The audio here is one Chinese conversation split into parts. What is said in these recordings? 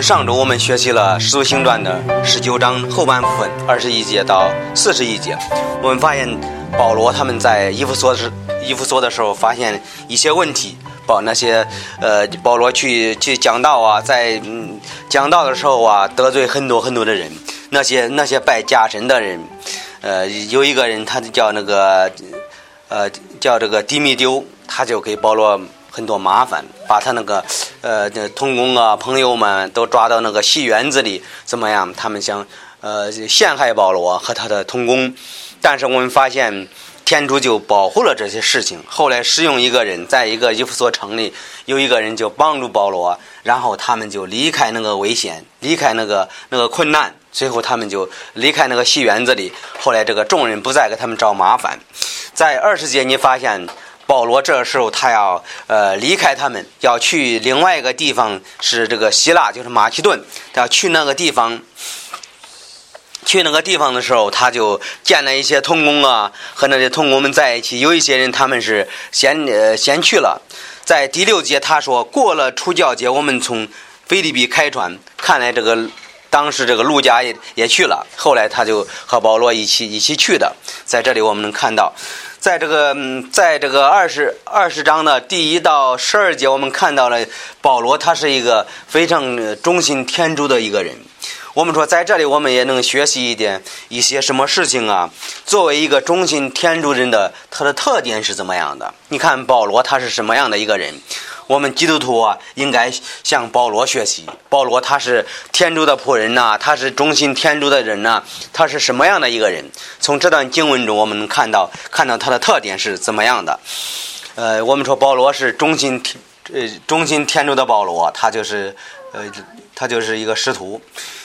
上周我们学习了《使徒行传》的十九章后半部分，二十一节到四十一节。我们发现保罗他们在伊夫所时，伊夫所的时候发现一些问题。保那些呃，保罗去去讲道啊，在嗯讲道的时候啊，得罪很多很多的人。那些那些拜假神的人，呃，有一个人他就叫那个呃叫这个迪米丢，他就给保罗。很多麻烦，把他那个，呃，同工啊，朋友们都抓到那个戏园子里，怎么样？他们想，呃，陷害保罗和他的同工。但是我们发现，天主就保护了这些事情。后来使用一个人，在一个伊夫所城里，有一个人就帮助保罗，然后他们就离开那个危险，离开那个那个困难。最后他们就离开那个戏园子里。后来这个众人不再给他们找麻烦。在二十节，你发现。保罗这时候他要呃离开他们，要去另外一个地方，是这个希腊，就是马其顿。要去那个地方，去那个地方的时候，他就见了一些童工啊，和那些童工们在一起。有一些人他们是先呃先去了，在第六节他说过了出教节，我们从菲利比开船。看来这个当时这个陆家也也去了，后来他就和保罗一起一起去的。在这里我们能看到。在这个，在这个二十二十章的第一到十二节，我们看到了保罗，他是一个非常忠心天主的一个人。我们说，在这里我们也能学习一点一些什么事情啊？作为一个忠心天主人的，他的特点是怎么样的？你看保罗他是什么样的一个人？我们基督徒啊，应该向保罗学习。保罗他是天主的仆人呐，他是忠心天主的人呐，他是什么样的一个人？从这段经文中，我们能看到看到他的特点是怎么样的。呃，我们说保罗是忠心天呃忠心天主的保罗，他就是呃他就是一个师徒。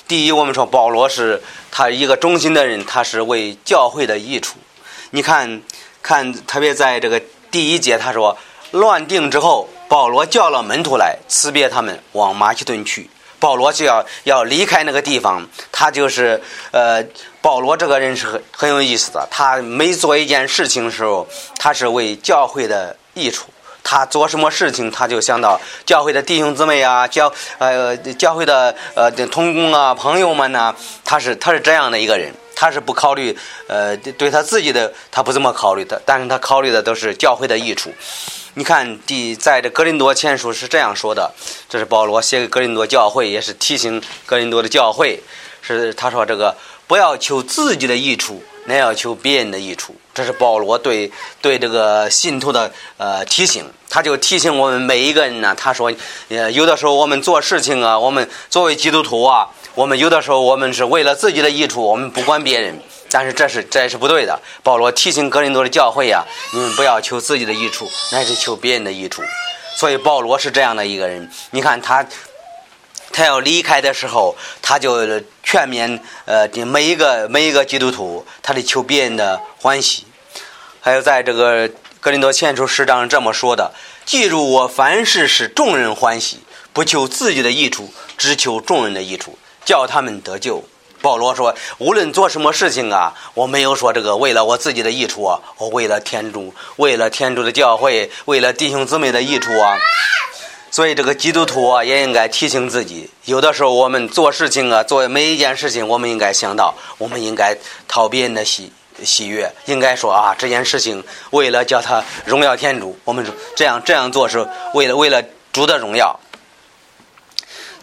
第一，我们说保罗是他一个忠心的人，他是为教会的益处。你看看，特别在这个第一节，他说乱定之后。保罗叫了门徒来辞别他们，往马其顿去。保罗就要要离开那个地方。他就是呃，保罗这个人是很很有意思的。他每做一件事情的时候，他是为教会的益处。他做什么事情，他就想到教会的弟兄姊妹啊，教呃教会的呃同工啊，朋友们呐。他是他是这样的一个人。他是不考虑呃对他自己的，他不怎么考虑的。但是他考虑的都是教会的益处。你看，第在这格林多前书是这样说的，这是保罗写给格林多教会，也是提醒格林多的教会，是他说这个不要求自己的益处，乃要求别人的益处。这是保罗对对这个信徒的呃提醒，他就提醒我们每一个人呢。他说，呃，有的时候我们做事情啊，我们作为基督徒啊，我们有的时候我们是为了自己的益处，我们不管别人。但是这是这也是不对的。保罗提醒格林多的教会呀，你们不要求自己的益处，乃是求别人的益处。所以保罗是这样的一个人。你看他，他要离开的时候，他就劝勉呃每一个每一个基督徒，他得求别人的欢喜。还有在这个格林多前书十章这么说的：记住我凡事使众人欢喜，不求自己的益处，只求众人的益处，叫他们得救。保罗说：“无论做什么事情啊，我没有说这个为了我自己的益处啊，我为了天主，为了天主的教会，为了弟兄姊妹的益处啊。所以这个基督徒啊，也应该提醒自己，有的时候我们做事情啊，做每一件事情，我们应该想到，我们应该讨别人的喜喜悦，应该说啊，这件事情为了叫他荣耀天主，我们这样这样做是为了为了主的荣耀。”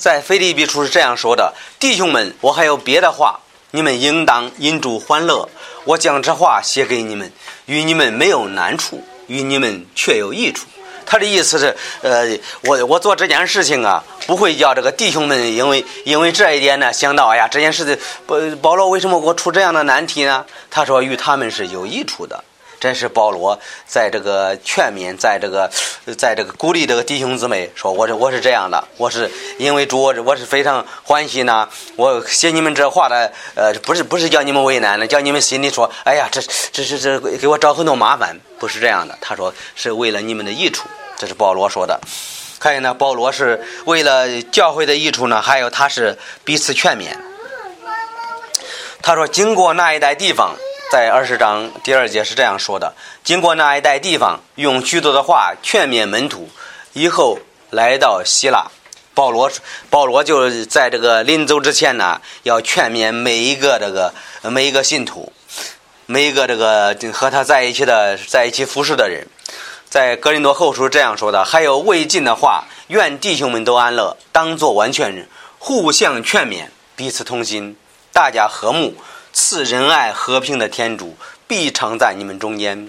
在腓立比书是这样说的：“弟兄们，我还有别的话，你们应当因主欢乐。我将这话写给你们，与你们没有难处，与你们却有益处。”他的意思是，呃，我我做这件事情啊，不会叫这个弟兄们因为因为这一点呢想到，哎呀，这件事情，保保罗为什么给我出这样的难题呢？他说，与他们是有益处的。真是保罗在这个劝勉，在这个，在这个鼓励这个弟兄姊妹说：“我是我是这样的，我是因为主，我是非常欢喜呢。我写你们这话的，呃，不是不是叫你们为难的，叫你们心里说：哎呀，这这这这给我找很多麻烦，不是这样的。他说是为了你们的益处，这是保罗说的。还有呢，保罗是为了教会的益处呢，还有他是彼此劝勉。他说经过那一带地方。”在二十章第二节是这样说的：经过那一带地方，用许多的话劝勉门徒，以后来到希腊。保罗保罗就在这个临走之前呢，要劝勉每一个这个每一个信徒，每一个这个和他在一起的在一起服侍的人，在格林多后书这样说的，还有未尽的话，愿弟兄们都安乐，当作完全人，互相劝勉，彼此同心，大家和睦，赐仁爱和平的天主必常在你们中间。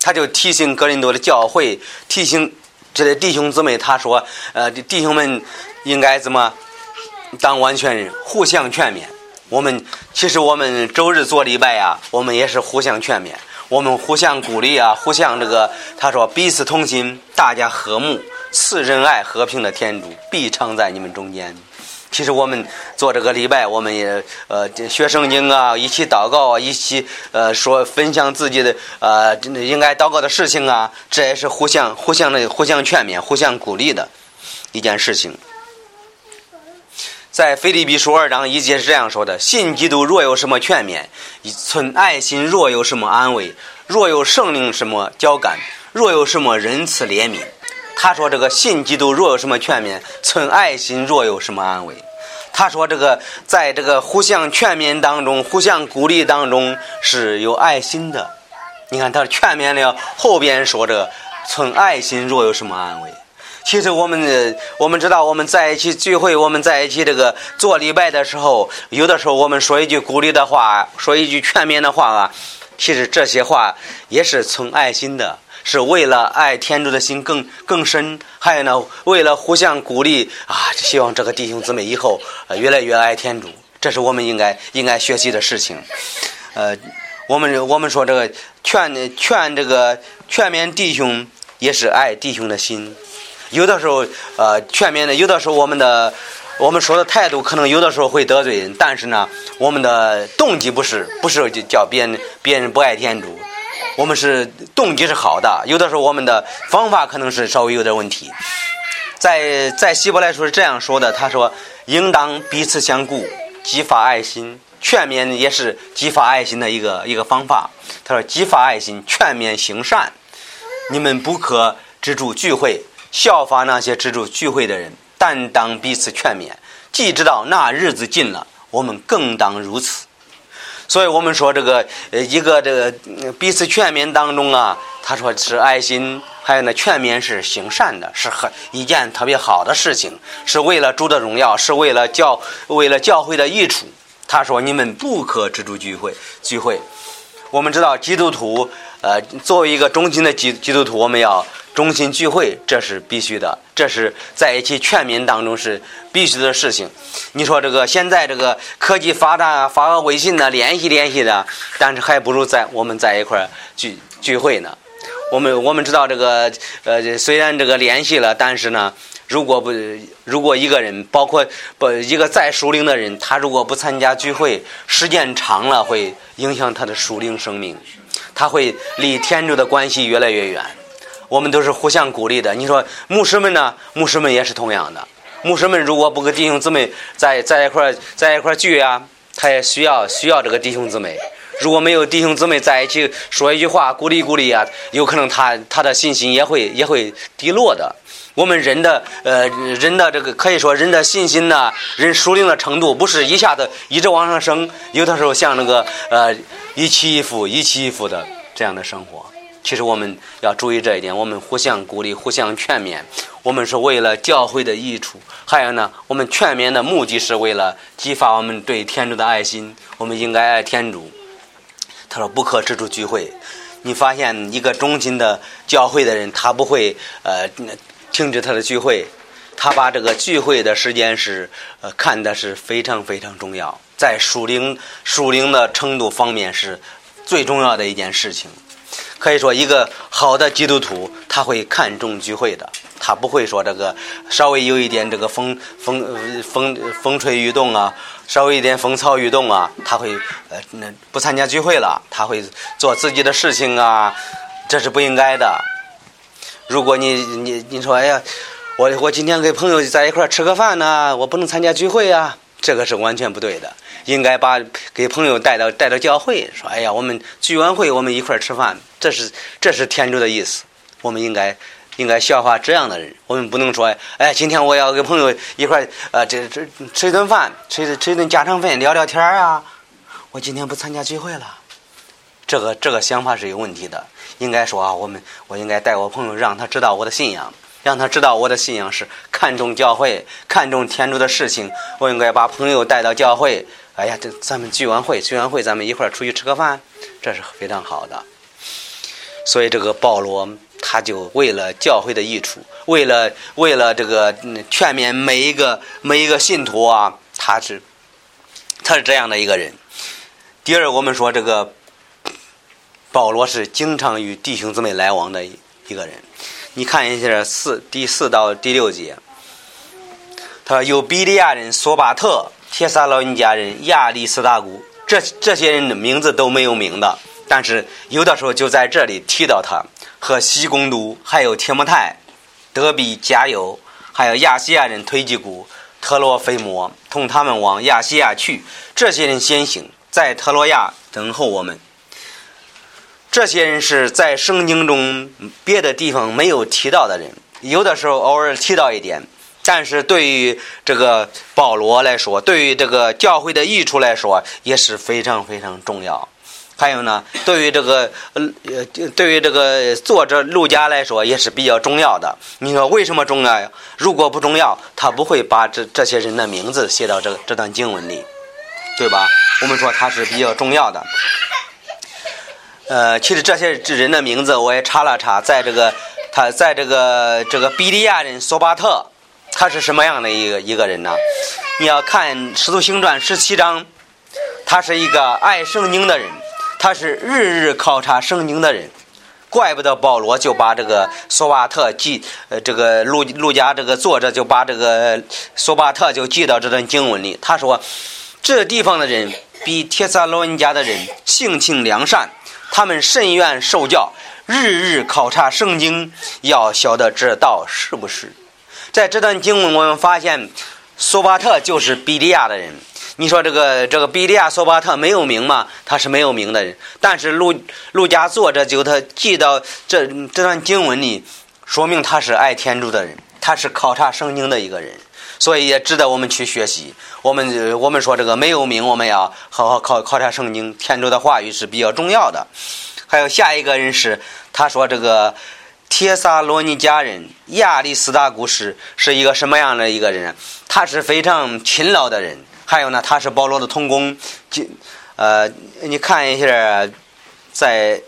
他就提醒格林多的教会，提醒。这些弟兄姊妹，他说：“呃，弟兄们应该怎么当完全人？互相劝勉。我们其实我们周日做礼拜呀，我们也是互相劝勉，我们互相鼓励啊，互相这个。他说彼此同心，大家和睦，赐仁爱和平的天主必常在你们中间。”其实我们做这个礼拜，我们也呃学圣经啊，一起祷告啊，一起呃说分享自己的呃应该祷告的事情啊，这也是互相互相的互相劝勉、互相鼓励的一件事情。在腓立比书二章一节是这样说的：“信基督若有什么劝勉，存爱心若有什么安慰，若有圣灵什么交感，若有什么仁慈怜悯。”他说：“这个信基督若有什么劝勉，存爱心若有什么安慰。”他说：“这个在这个互相劝勉当中，互相鼓励当中是有爱心的。你看他劝勉了，后边说这个存爱心若有什么安慰。其实我们我们知道，我们在一起聚会，我们在一起这个做礼拜的时候，有的时候我们说一句鼓励的话，说一句劝勉的话啊，其实这些话也是存爱心的。”是为了爱天主的心更更深，还有呢，为了互相鼓励啊，希望这个弟兄姊妹以后越来越爱天主，这是我们应该应该学习的事情。呃，我们我们说这个劝劝这个劝勉弟兄，也是爱弟兄的心。有的时候呃劝勉的，有的时候我们的我们说的态度可能有的时候会得罪人，但是呢，我们的动机不是不是叫别人别人不爱天主。我们是动机是好的，有的时候我们的方法可能是稍微有点问题。在在希伯来书是这样说的，他说：“应当彼此相顾，激发爱心，劝勉也是激发爱心的一个一个方法。”他说：“激发爱心，劝勉行善，你们不可止住聚会，效法那些止住聚会的人，但当彼此劝勉。既知道那日子近了，我们更当如此。”所以我们说这个呃一个这个彼此劝勉当中啊，他说是爱心，还有呢劝勉是行善的，是很一件特别好的事情，是为了主的荣耀，是为了教为了教会的益处。他说你们不可止住聚会聚会。我们知道基督徒呃作为一个忠心的基基督徒，我们要。中心聚会，这是必须的，这是在一起劝民当中是必须的事情。你说这个现在这个科技发达，发个微信呢，联系联系的，但是还不如在我们在一块儿聚聚会呢。我们我们知道这个呃，虽然这个联系了，但是呢，如果不如果一个人，包括不一个再属灵的人，他如果不参加聚会，时间长了会影响他的属灵生命，他会离天主的关系越来越远。我们都是互相鼓励的。你说牧师们呢？牧师们也是同样的。牧师们如果不跟弟兄姊妹在在一块在一块聚啊，他也需要需要这个弟兄姊妹。如果没有弟兄姊妹在一起说一句话鼓励鼓励啊，有可能他他的信心也会也会低落的。我们人的呃人的这个可以说人的信心呢，人属灵的程度不是一下子一直往上升，有的时候像那个呃一起一伏一起一伏的这样的生活。其实我们要注意这一点，我们互相鼓励，互相劝勉。我们是为了教会的益处，还有呢，我们劝勉的目的是为了激发我们对天主的爱心。我们应该爱天主。他说：“不可止住聚会。”你发现一个忠心的教会的人，他不会呃停止他的聚会，他把这个聚会的时间是呃看的是非常非常重要，在属灵属灵的程度方面是最重要的一件事情。可以说，一个好的基督徒他会看重聚会的，他不会说这个稍微有一点这个风风风风吹雨动啊，稍微一点风草雨动啊，他会呃那不参加聚会了，他会做自己的事情啊，这是不应该的。如果你你你说哎呀，我我今天跟朋友在一块吃个饭呢，我不能参加聚会啊，这个是完全不对的。应该把给朋友带到带到教会，说：“哎呀，我们聚完会，我们一块吃饭。”这是这是天主的意思。我们应该应该效法这样的人。我们不能说，哎，今天我要跟朋友一块，呃，这这吃一顿饭，吃吃一顿家常饭，聊聊天啊。我今天不参加聚会了。这个这个想法是有问题的。应该说啊，我们我应该带我朋友，让他知道我的信仰，让他知道我的信仰是看重教会，看重天主的事情。我应该把朋友带到教会。哎呀，这咱们聚完会，聚完会，咱们一块儿出去吃个饭，这是非常好的。所以这个保罗，他就为了教会的益处，为了为了这个劝勉每一个每一个信徒啊，他是他是这样的一个人。第二，我们说这个保罗是经常与弟兄姊妹来往的一个人。你看一下四第四到第六节，他说有比利亚人索巴特。帖撒罗尼迦人亚历斯大古，这这些人的名字都没有名的，但是有的时候就在这里提到他和西贡都，还有铁木泰、德比加油，还有亚细亚人推基古、特罗菲摩，同他们往亚细亚去。这些人先行，在特罗亚等候我们。这些人是在圣经中别的地方没有提到的人，有的时候偶尔提到一点。但是对于这个保罗来说，对于这个教会的益处来说，也是非常非常重要。还有呢，对于这个呃，对于这个作者陆家来说，也是比较重要的。你说为什么重要呀？如果不重要，他不会把这这些人的名字写到这这段经文里，对吧？我们说他是比较重要的。呃，其实这些人的名字我也查了查，在这个他在这个这个比利亚人索巴特。他是什么样的一个一个人呢？你要看《使徒行传》十七章，他是一个爱圣经的人，他是日日考察圣经的人，怪不得保罗就把这个索巴特记，呃，这个路路加这个作者就把这个索巴特就记到这段经文里。他说，这地方的人比帖撒罗尼迦的人性情良善，他们甚愿受教，日日考察圣经，要晓得这道是不是。在这段经文，我们发现，索巴特就是比利亚的人。你说这个这个比利亚索巴特没有名吗？他是没有名的人。但是路路加作者就他记到这这段经文里，说明他是爱天主的人，他是考察圣经的一个人，所以也值得我们去学习。我们我们说这个没有名，我们要好好考考察圣经，天主的话语是比较重要的。还有下一个人是他说这个。帖撒罗尼迦人亚历斯大古是是一个什么样的一个人？他是非常勤劳的人。还有呢，他是保罗的同工。就呃，你看一下，在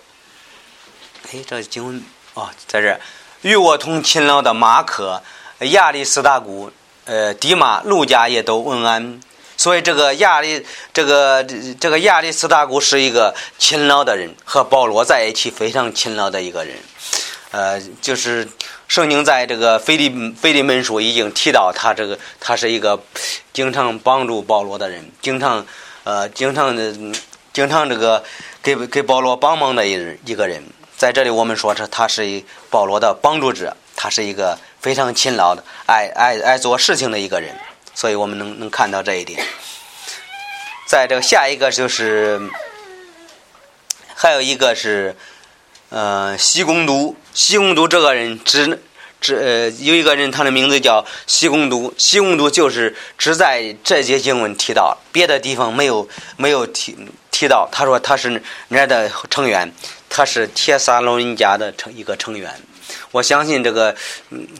哎，这经文哦，在这，与我同勤劳的马可、亚历斯大古、呃，迪马、路加也都问安。所以这个亚历这个这个亚历斯大古是一个勤劳的人，和保罗在一起非常勤劳的一个人。呃，就是圣经在这个腓利腓利门书已经提到他这个他是一个经常帮助保罗的人，经常呃经常的经常这个给给保罗帮忙的一一个人。在这里我们说是他是保罗的帮助者，他是一个非常勤劳的爱爱爱做事情的一个人，所以我们能能看到这一点。在这个下一个就是还有一个是。呃，西贡都，西贡都这个人只只呃有一个人，他的名字叫西贡都，西贡都就是只在这节经文提到，别的地方没有没有提提到。他说他是那的成员，他是铁萨罗人家的成一个成员。我相信这个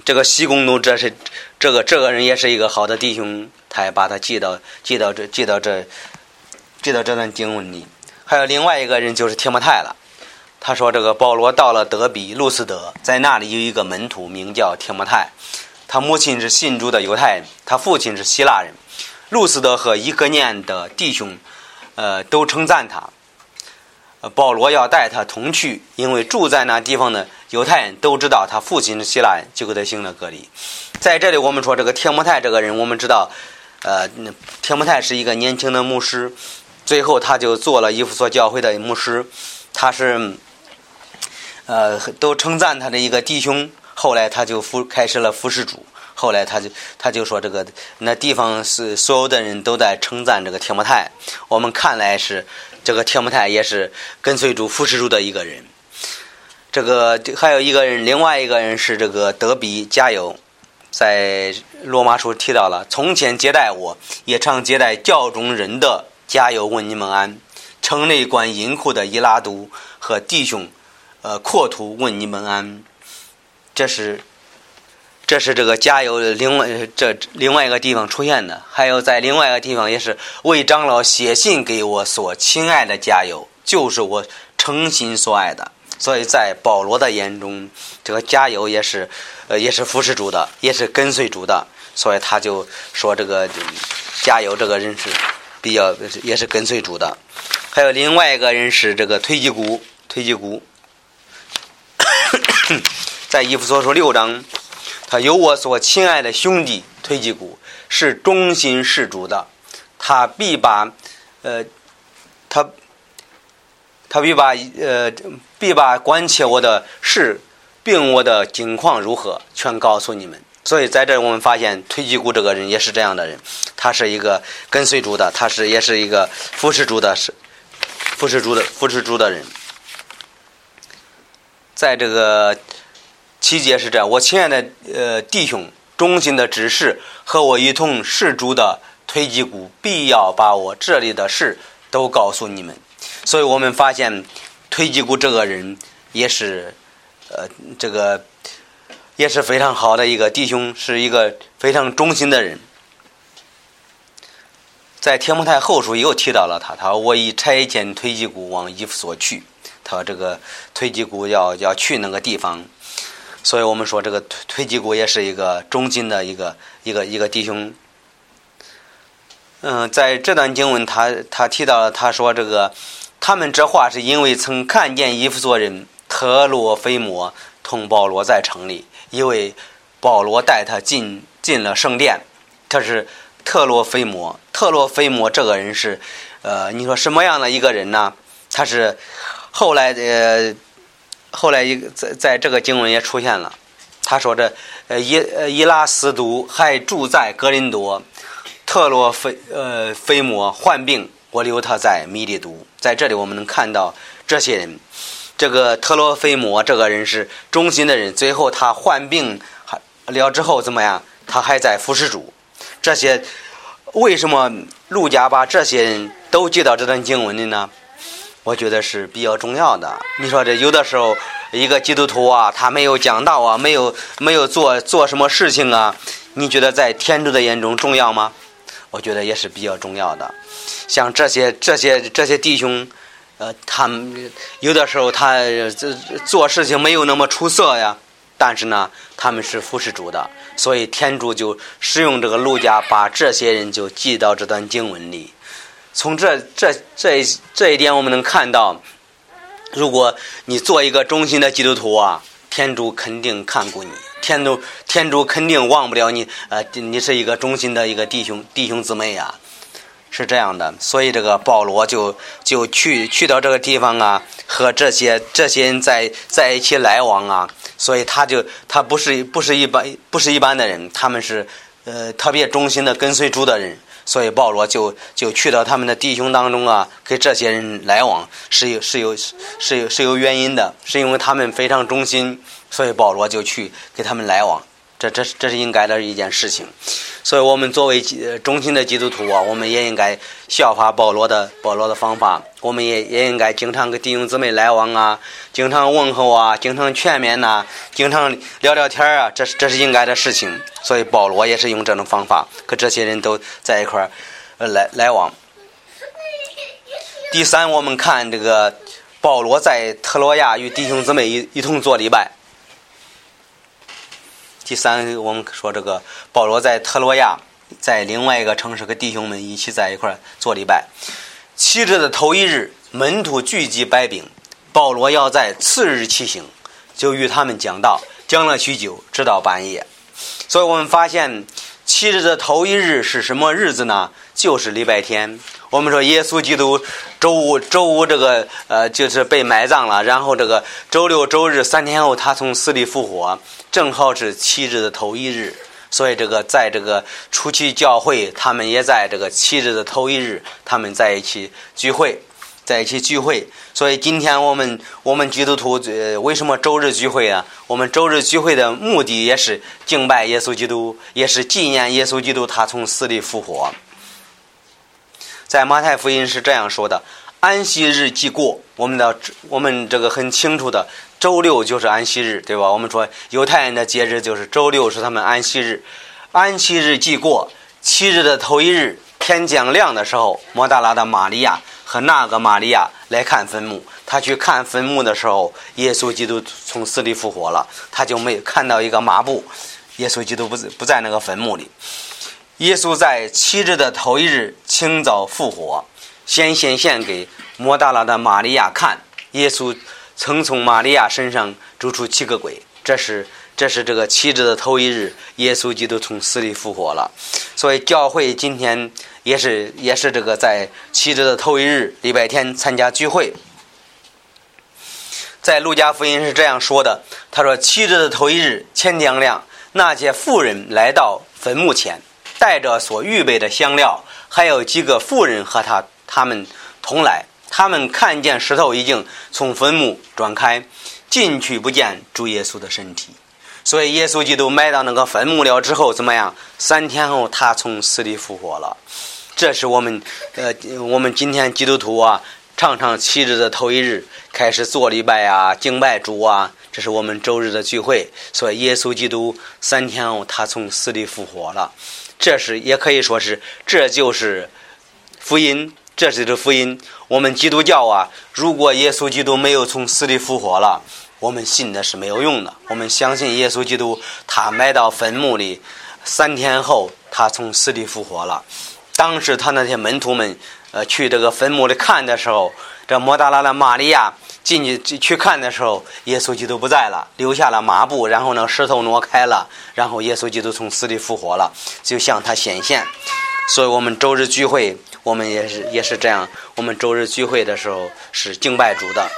这个西贡奴这是这个这个人也是一个好的弟兄，他也把他记到记到这记到这记到这段经文里。还有另外一个人就是提摩太了。他说：“这个保罗到了德比路斯德，在那里有一个门徒，名叫提摩太。他母亲是信主的犹太人，他父亲是希腊人。路斯德和伊格念的弟兄，呃，都称赞他。保罗要带他同去，因为住在那地方的犹太人都知道他父亲是希腊人，就给他行了隔离。在这里，我们说这个提摩太这个人，我们知道，呃，提摩太是一个年轻的牧师，最后他就做了伊夫所教会的牧师，他是。”呃，都称赞他的一个弟兄，后来他就服开始了服侍主。后来他就他就说这个那地方是所有的人都在称赞这个天摩太。我们看来是这个天摩太也是跟随主扶持主的一个人。这个还有一个人，另外一个人是这个德比加油，在罗马书提到了，从前接待我，也常接待教中人的加油问你们安，城内管银库的伊拉都和弟兄，呃阔图问你们安，这是。这是这个加油另外这另外一个地方出现的，还有在另外一个地方也是为长老写信给我所亲爱的加油，就是我诚心所爱的。所以在保罗的眼中，这个加油也是，呃，也是服侍主的，也是跟随主的。所以他就说这个加油这个人是比较也是跟随主的。还有另外一个人是这个推基谷，推基谷，在以弗所书六章。有我所亲爱的兄弟推基谷，是忠心事主的，他必把，呃，他，他必把呃，必把关切我的事，并我的境况如何，全告诉你们。所以在这我们发现推基谷这个人也是这样的人，他是一个跟随主的，他是也是一个扶持主的，是扶持主的扶持主的人，在这个。七节是这样，我亲爱的呃弟兄，忠心的指示和我一同侍主的推基谷，必要把我这里的事都告诉你们。所以我们发现推基谷这个人也是呃这个也是非常好的一个弟兄，是一个非常忠心的人。在天目台后书又提到了他，他说我已差遣推基谷往伊夫所去，他说这个推基谷要要去那个地方。所以我们说，这个推推基谷也是一个中心的一个一个一个弟兄。嗯，在这段经文，他他提到了，他说这个他们这话是因为曾看见伊夫所人特罗菲摩同保罗在城里，因为保罗带他进进了圣殿。他是特罗菲摩，特罗菲摩这个人是，呃，你说什么样的一个人呢？他是后来呃。后来一在在这个经文也出现了，他说这呃伊呃伊拉斯都还住在格林多，特洛菲呃菲摩患病，我留他在米利都。在这里我们能看到这些人，这个特洛菲摩这个人是忠心的人，最后他患病还了之后怎么样？他还在服侍主。这些为什么陆家把这些人都记到这段经文里呢？我觉得是比较重要的。你说这有的时候，一个基督徒啊，他没有讲道啊，没有没有做做什么事情啊，你觉得在天主的眼中重要吗？我觉得也是比较重要的。像这些这些这些弟兄，呃，他们有的时候他这做事情没有那么出色呀，但是呢，他们是服侍主的，所以天主就使用这个路加把这些人就记到这段经文里。从这这这这一点，我们能看到，如果你做一个忠心的基督徒啊，天主肯定看顾你，天主天主肯定忘不了你。呃，你是一个忠心的一个弟兄弟兄姊妹呀，是这样的。所以这个保罗就就去去到这个地方啊，和这些这些人在在一起来往啊，所以他就他不是不是一般不是一般的人，他们是呃特别忠心的跟随主的人。所以保罗就就去到他们的弟兄当中啊，跟这些人来往是有是有是有是有原因的，是因为他们非常忠心，所以保罗就去跟他们来往。这这这是应该的一件事情，所以我们作为忠心的基督徒啊，我们也应该效法保罗的保罗的方法，我们也也应该经常跟弟兄姊妹来往啊，经常问候啊，经常劝勉呐，经常聊聊天啊，这是这是应该的事情。所以保罗也是用这种方法跟这些人都在一块儿来来往。第三，我们看这个保罗在特洛亚与弟兄姊妹一一同做礼拜。第三，我们说这个保罗在特罗亚，在另外一个城市跟弟兄们一起在一块做礼拜。七日的头一日，门徒聚集摆饼，保罗要在次日骑行，就与他们讲道，讲了许久，直到半夜。所以我们发现，七日的头一日是什么日子呢？就是礼拜天。我们说耶稣基督周五周五这个呃就是被埋葬了，然后这个周六周日三天后他从死里复活，正好是七日的头一日，所以这个在这个初期教会，他们也在这个七日的头一日，他们在一起聚会。在一起聚会。所以今天我们我们基督徒呃为什么周日聚会啊？我们周日聚会的目的也是敬拜耶稣基督，也是纪念耶稣基督他从死里复活。在马太福音是这样说的：安息日既过，我们的我们这个很清楚的，周六就是安息日，对吧？我们说犹太人的节日就是周六是他们安息日。安息日既过，七日的头一日，天将亮的时候，摩大拉的玛利亚。和那个玛利亚来看坟墓，他去看坟墓的时候，耶稣基督从死里复活了，他就没看到一个抹布，耶稣基督不不在那个坟墓里。耶稣在七日的头一日清早复活，先显现给摩大拉的玛利亚看，耶稣曾从玛利亚身上逐出七个鬼，这是这是这个七日的头一日，耶稣基督从死里复活了，所以教会今天。也是也是这个在七日的头一日，礼拜天参加聚会。在路加福音是这样说的：“他说七日的头一日，天将亮，那些妇人来到坟墓前，带着所预备的香料，还有几个妇人和他他们同来。他们看见石头已经从坟墓转开，进去不见主耶稣的身体。”所以，耶稣基督埋到那个坟墓了之后，怎么样？三天后，他从死里复活了。这是我们，呃，我们今天基督徒啊，常常七日的头一日开始做礼拜啊，敬拜主啊。这是我们周日的聚会。所以，耶稣基督三天后，他从死里复活了。这是也可以说是，这就是福音。这就是福音。我们基督教啊，如果耶稣基督没有从死里复活了。我们信的是没有用的。我们相信耶稣基督，他埋到坟墓里，三天后他从死里复活了。当时他那些门徒们，呃，去这个坟墓里看的时候，这摩达拉的玛利亚进去去看的时候，耶稣基督不在了，留下了抹布，然后呢，石头挪开了，然后耶稣基督从死里复活了，就向他显现。所以我们周日聚会，我们也是也是这样。我们周日聚会的时候是敬拜主的。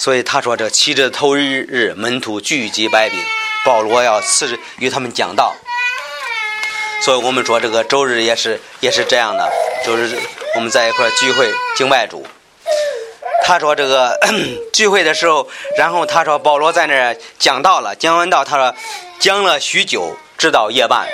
所以他说：“这七日头一日，门徒聚集百病，保罗要次日与他们讲道。所以我们说这个周日也是也是这样的，周日我们在一块聚会敬拜主。他说这个 聚会的时候，然后他说保罗在那儿讲道了，讲完道他说讲了许久，直到夜半。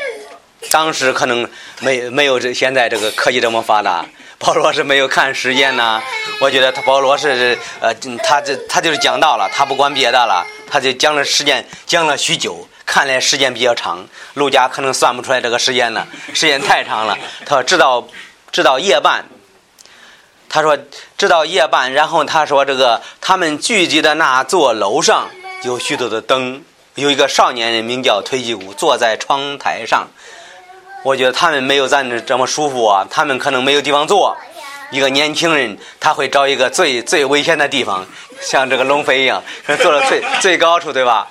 当时可能没没有这现在这个科技这么发达。” 保罗是没有看时间呢，我觉得他保罗是呃，他这他就是讲到了，他不管别的了，他就讲了时间，讲了许久，看来时间比较长。陆家可能算不出来这个时间了，时间太长了。他说直到直到夜半，他说直到夜半，然后他说这个他们聚集的那座楼上有许多的灯，有一个少年人名叫推基古，坐在窗台上。我觉得他们没有咱这这么舒服啊，他们可能没有地方坐。一个年轻人他会找一个最最危险的地方，像这个龙飞一样，坐到最最高处，对吧？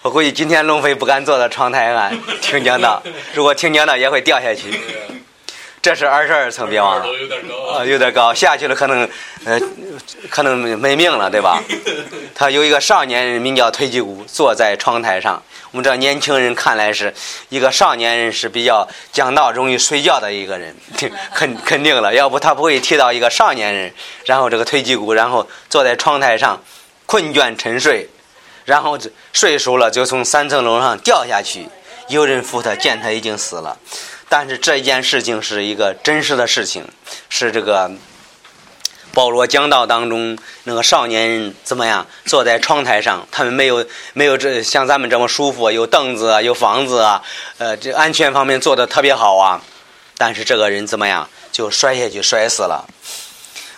我估计今天龙飞不敢坐到窗台上听讲道，如果听讲道也会掉下去。这是二十二层，别忘了。啊，有点高，下去了可能，呃，可能没命了，对吧？他有一个少年人名叫推基古，坐在窗台上。我们这年轻人看来是一个少年人是比较讲道容易睡觉的一个人，肯肯定了，要不他不会提到一个少年人。然后这个推基古，然后坐在窗台上，困倦沉睡，然后睡熟了就从三层楼上掉下去，有人扶他，见他已经死了。但是这件事情是一个真实的事情，是这个保罗讲道当中那个少年人怎么样坐在窗台上？他们没有没有这像咱们这么舒服，有凳子啊，有房子啊，呃，这安全方面做的特别好啊。但是这个人怎么样就摔下去摔死了？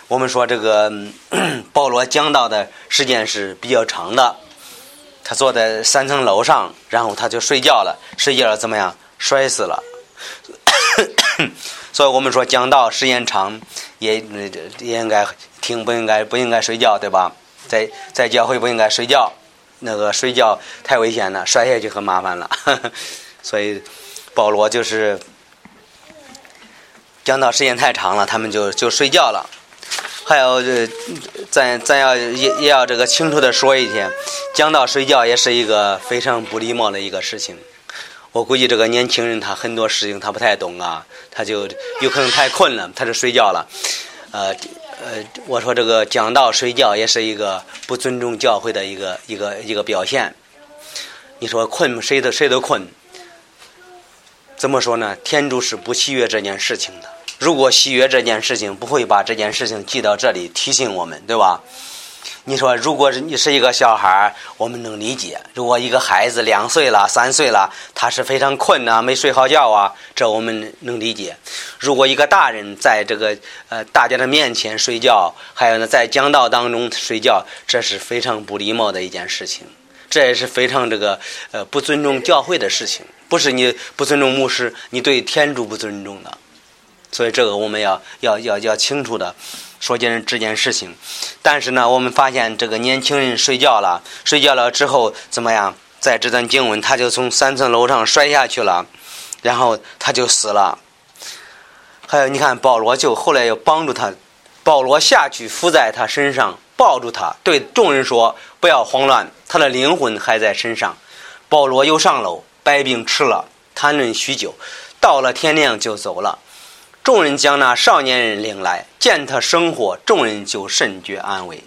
我们说这个 保罗讲道的时间是比较长的，他坐在三层楼上，然后他就睡觉了，睡觉了怎么样摔死了？所以我们说讲道时间长，也也应该听，不应该不应该睡觉，对吧？在在教会不应该睡觉，那个睡觉太危险了，摔下去很麻烦了。所以保罗就是讲道时间太长了，他们就就睡觉了。还有这，咱咱要也也要这个清楚的说一天，讲道睡觉也是一个非常不礼貌的一个事情。我估计这个年轻人他很多事情他不太懂啊，他就有可能太困了，他就睡觉了。呃，呃，我说这个讲道睡觉也是一个不尊重教会的一个一个一个表现。你说困，谁都谁都困。怎么说呢？天主是不喜悦这件事情的。如果喜悦这件事情，不会把这件事情记到这里提醒我们，对吧？你说，如果是你是一个小孩我们能理解；如果一个孩子两岁了、三岁了，他是非常困呐，没睡好觉啊，这我们能理解。如果一个大人在这个呃大家的面前睡觉，还有呢在讲道当中睡觉，这是非常不礼貌的一件事情，这也是非常这个呃不尊重教会的事情。不是你不尊重牧师，你对天主不尊重的，所以这个我们要要要要清楚的说件这件事情。但是呢，我们发现这个年轻人睡觉了，睡觉了之后怎么样？在这段经文，他就从三层楼上摔下去了，然后他就死了。还有你看，保罗就后来又帮助他，保罗下去伏在他身上，抱住他，对众人说：“不要慌乱，他的灵魂还在身上。”保罗又上楼。白饼吃了，谈论许久，到了天亮就走了。众人将那少年人领来，见他生活，众人就甚觉安慰。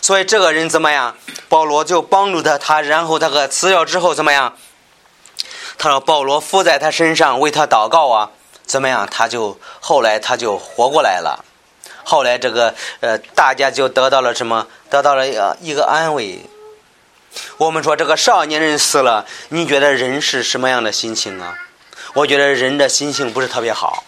所以这个人怎么样？保罗就帮助他，他然后他个辞掉之后怎么样？他说保罗伏在他身上为他祷告啊，怎么样？他就后来他就活过来了。后来这个呃，大家就得到了什么？得到了一个一个安慰。我们说这个少年人死了，你觉得人是什么样的心情啊？我觉得人的心情不是特别好。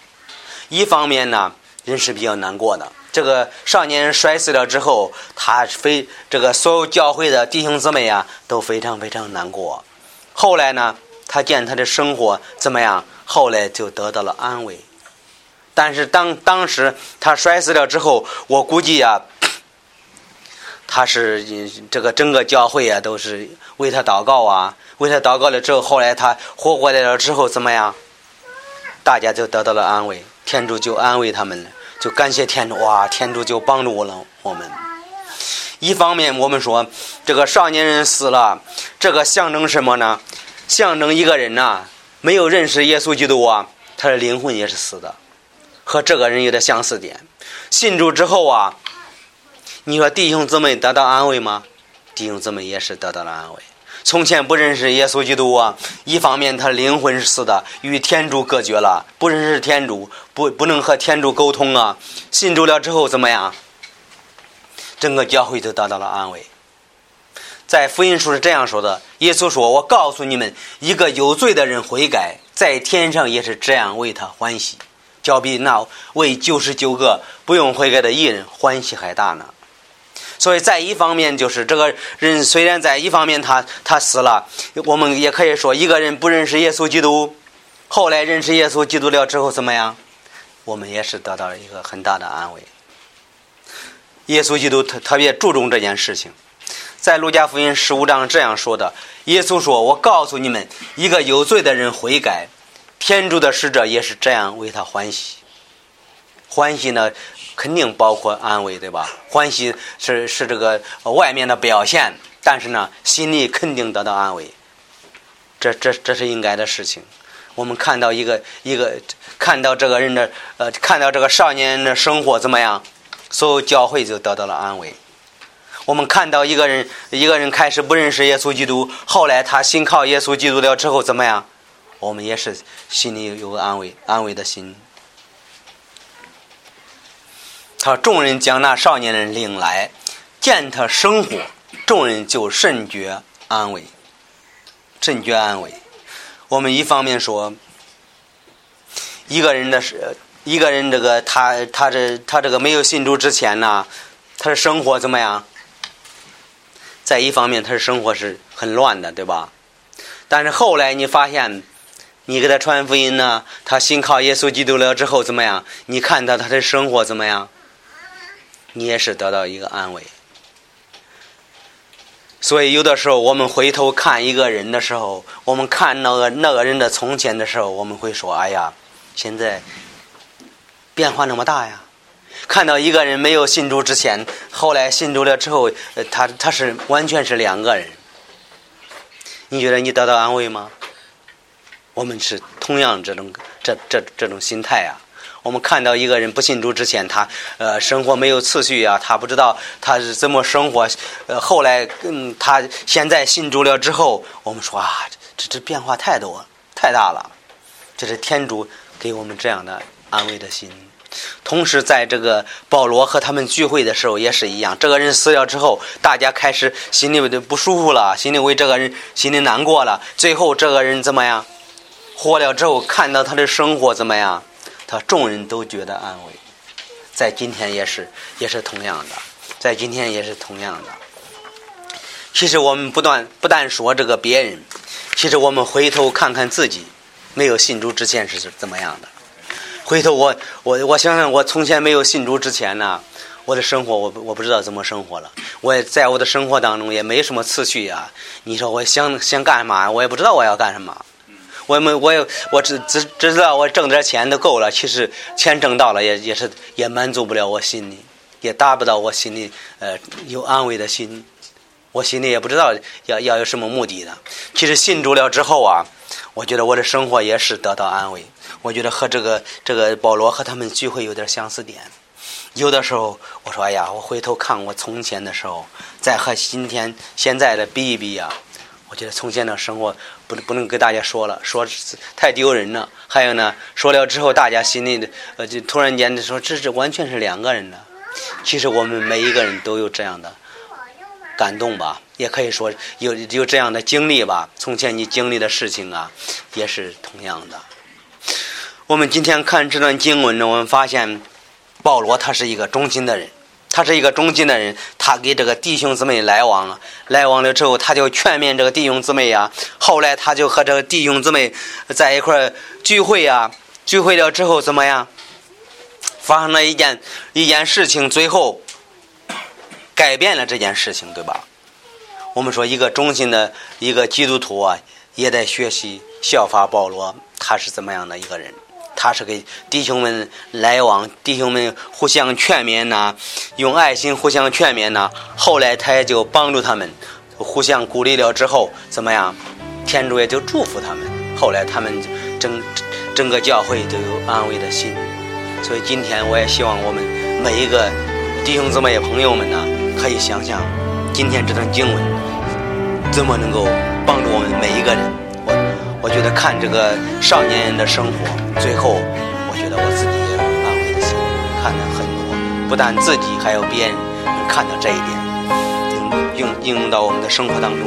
一方面呢，人是比较难过的。这个少年人摔死了之后，他非这个所有教会的弟兄姊妹啊都非常非常难过。后来呢，他见他的生活怎么样？后来就得到了安慰。但是当当时他摔死了之后，我估计啊。他是这个整个教会啊，都是为他祷告啊，为他祷告了之后，后来他活过来了之后怎么样？大家就得到了安慰，天主就安慰他们了，就感谢天主哇，天主就帮助了我们。一方面，我们说这个少年人死了，这个象征什么呢？象征一个人呐，没有认识耶稣基督啊，他的灵魂也是死的，和这个人有点相似点。信主之后啊。你说弟兄姊妹得到安慰吗？弟兄姊妹也是得到了安慰。从前不认识耶稣基督啊，一方面他灵魂是死的，与天主隔绝了，不认识天主，不不能和天主沟通啊。信主了之后怎么样？整个教会就得到了安慰。在福音书是这样说的：耶稣说：“我告诉你们，一个有罪的人悔改，在天上也是这样为他欢喜，较比那为九十九个不用悔改的艺人欢喜还大呢。”所以在一方面，就是这个人虽然在一方面他他死了，我们也可以说一个人不认识耶稣基督，后来认识耶稣基督了之后怎么样？我们也是得到了一个很大的安慰。耶稣基督特特别注重这件事情，在路加福音十五章这样说的：耶稣说：“我告诉你们，一个有罪的人悔改，天主的使者也是这样为他欢喜，欢喜呢。”肯定包括安慰，对吧？欢喜是是这个外面的表现，但是呢，心里肯定得到安慰。这这这是应该的事情。我们看到一个一个看到这个人的呃，看到这个少年人的生活怎么样，所有教会就得到了安慰。我们看到一个人一个人开始不认识耶稣基督，后来他信靠耶稣基督了之后怎么样？我们也是心里有个安慰，安慰的心。他众人将那少年人领来，见他生活，众人就甚觉安慰，甚觉安慰。我们一方面说，一个人的是一个人，这个他他这他这个没有信主之前呢，他的生活怎么样？在一方面，他的生活是很乱的，对吧？但是后来你发现，你给他传福音呢，他信靠耶稣基督了之后怎么样？你看到他的生活怎么样？你也是得到一个安慰，所以有的时候我们回头看一个人的时候，我们看那个那个人的从前的时候，我们会说：“哎呀，现在变化那么大呀！”看到一个人没有信主之前，后来信主了之后，他他是完全是两个人。你觉得你得到安慰吗？我们是同样这种这这这种心态啊。我们看到一个人不信主之前，他呃生活没有次序啊，他不知道他是怎么生活。呃，后来嗯，他现在信主了之后，我们说啊，这这变化太多太大了。这是天主给我们这样的安慰的心。同时，在这个保罗和他们聚会的时候也是一样。这个人死了之后，大家开始心里的不舒服了，心里为这个人心里难过了。最后，这个人怎么样？活了之后，看到他的生活怎么样？他众人都觉得安慰，在今天也是，也是同样的，在今天也是同样的。其实我们不断不但说这个别人，其实我们回头看看自己，没有信主之前是怎么样的？回头我我我想想，我从前没有信主之前呢，我的生活我我不知道怎么生活了。我也在我的生活当中也没什么次序呀。你说我想想干嘛，我也不知道我要干什么。我们我也我只只只知道我挣点钱就够了。其实钱挣到了也也是也满足不了我心里，也达不到我心里呃有安慰的心。我心里也不知道要要有什么目的的。其实信主了之后啊，我觉得我的生活也是得到安慰。我觉得和这个这个保罗和他们聚会有点相似点。有的时候我说哎呀，我回头看我从前的时候，再和今天现在的比一比呀。我觉得从前的生活不不能给大家说了，说太丢人了。还有呢，说了之后大家心里的呃，就突然间的说这是完全是两个人的。其实我们每一个人都有这样的感动吧，也可以说有有这样的经历吧。从前你经历的事情啊，也是同样的。我们今天看这段经文呢，我们发现保罗他是一个忠心的人。他是一个忠心的人，他给这个弟兄姊妹来往了，来往了之后，他就劝勉这个弟兄姊妹呀。后来他就和这个弟兄姊妹在一块聚会呀，聚会了之后怎么样？发生了一件一件事情，最后改变了这件事情，对吧？我们说一个忠心的一个基督徒啊，也得学习效法保罗，他是怎么样的一个人？他是给弟兄们来往，弟兄们互相劝勉呐，用爱心互相劝勉呐。后来他也就帮助他们，互相鼓励了之后，怎么样？天主也就祝福他们。后来他们整整个教会都有安慰的心。所以今天我也希望我们每一个弟兄姊妹朋友们呢，可以想想今天这段经文怎么能够帮助我们每一个人。我觉得看这个少年人的生活，最后我觉得我自己也有安慰的心，看了很多，不但自己，还有别人能看到这一点，应用应用到我们的生活当中。